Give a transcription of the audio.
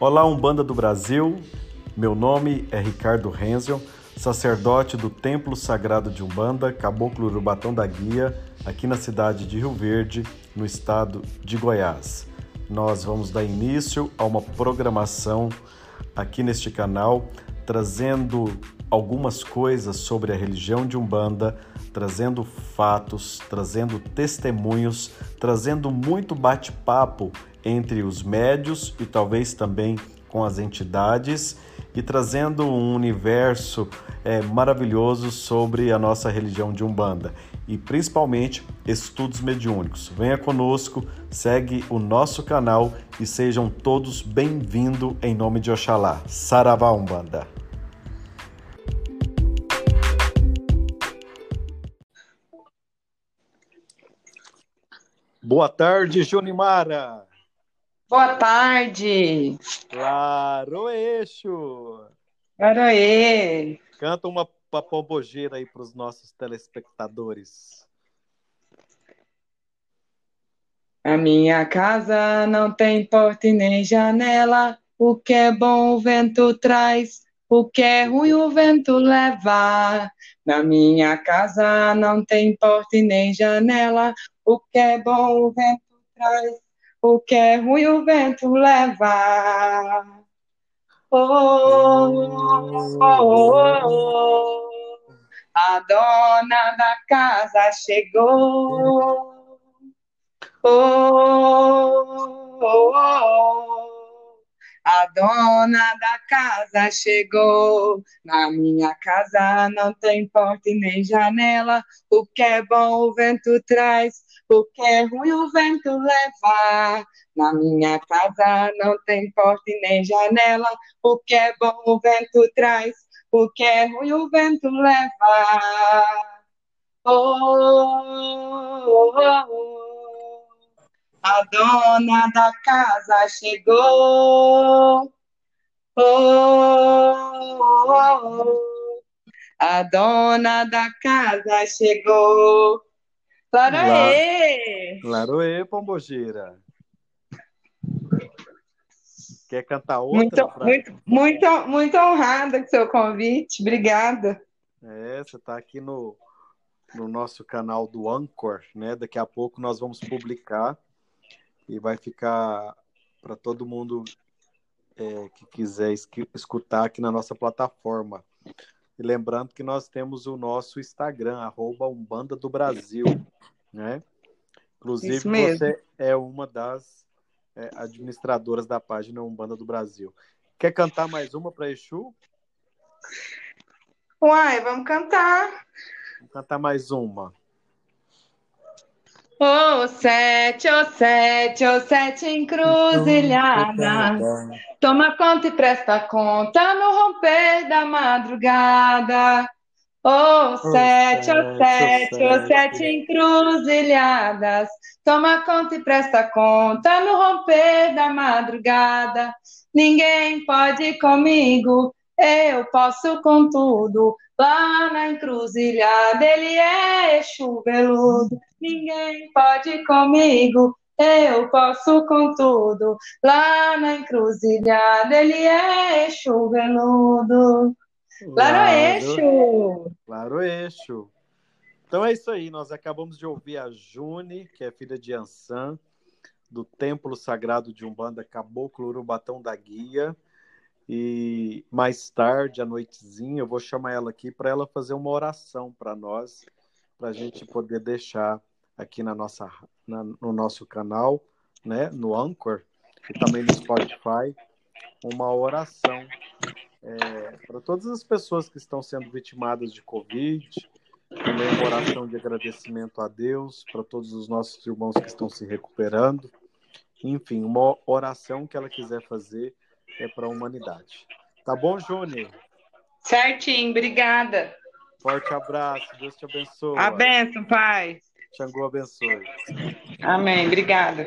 Olá, Umbanda do Brasil. Meu nome é Ricardo Renzel, sacerdote do Templo Sagrado de Umbanda, Caboclo Urubatão da Guia, aqui na cidade de Rio Verde, no estado de Goiás. Nós vamos dar início a uma programação aqui neste canal, trazendo algumas coisas sobre a religião de Umbanda, trazendo fatos, trazendo testemunhos, trazendo muito bate-papo entre os médios e talvez também com as entidades e trazendo um universo é, maravilhoso sobre a nossa religião de Umbanda e principalmente estudos mediúnicos. Venha conosco, segue o nosso canal e sejam todos bem-vindos em nome de Oxalá. Saravá Umbanda! Boa tarde, Junimara! Boa tarde. Laroeixo. Aroê. Canta uma pombogeira aí para os nossos telespectadores. A minha casa não tem porta e nem janela. O que é bom o vento traz, o que é ruim o vento leva. Na minha casa não tem porta e nem janela. O que é bom o vento traz, o que é ruim o vento leva. Oh, oh, oh, oh, a dona da casa chegou. Oh, oh, oh, a dona da casa chegou. Na minha casa não tem porta e nem janela. O que é bom o vento traz. O que é ruim o vento leva. Na minha casa não tem porta e nem janela. O que é bom o vento traz. O que é ruim o vento leva. Oh, oh, oh, oh. A dona da casa chegou. Oh, oh, oh. A dona da casa chegou. Laroê! Laroê, Pombogira. Quer cantar outra? Muito, pra... muito, muito, muito honrada com seu convite. Obrigada. É, você está aqui no, no nosso canal do Anchor, né? Daqui a pouco nós vamos publicar e vai ficar para todo mundo é, que quiser escutar aqui na nossa plataforma. E lembrando que nós temos o nosso Instagram, arroba Umbanda do Brasil, né? Inclusive, você é uma das é, administradoras da página Umbanda do Brasil. Quer cantar mais uma para Exu? Uai, vamos cantar. Vamos cantar mais uma. Ô oh, sete, ô oh, sete, ô oh, sete encruzilhada. Toma conta e presta conta no romper da madrugada. Ô sete, ô sete, ô sete encruzilhadas. Toma conta e presta conta no romper da madrugada. Ninguém pode ir comigo, eu posso com tudo. Lá na encruzilhada ele é Exu veludo. Ninguém pode comigo, eu posso com tudo. Lá na encruzilhada ele é Exu veludo. Laroeixo! Laroeixo! Então é isso aí, nós acabamos de ouvir a June, que é filha de Ansan, do Templo Sagrado de Umbanda Caboclo Urubatão da Guia. E mais tarde, à noitezinha, eu vou chamar ela aqui para ela fazer uma oração para nós, para a gente poder deixar aqui na nossa, na, no nosso canal, né, no Anchor e também no Spotify, uma oração é, para todas as pessoas que estão sendo vitimadas de Covid, também uma oração de agradecimento a Deus, para todos os nossos irmãos que estão se recuperando. Enfim, uma oração que ela quiser fazer é para a humanidade. Tá bom, Júnior? Certinho, obrigada. Forte abraço, Deus te abençoe. A benção, Pai. Xangô abençoe. Amém, obrigada.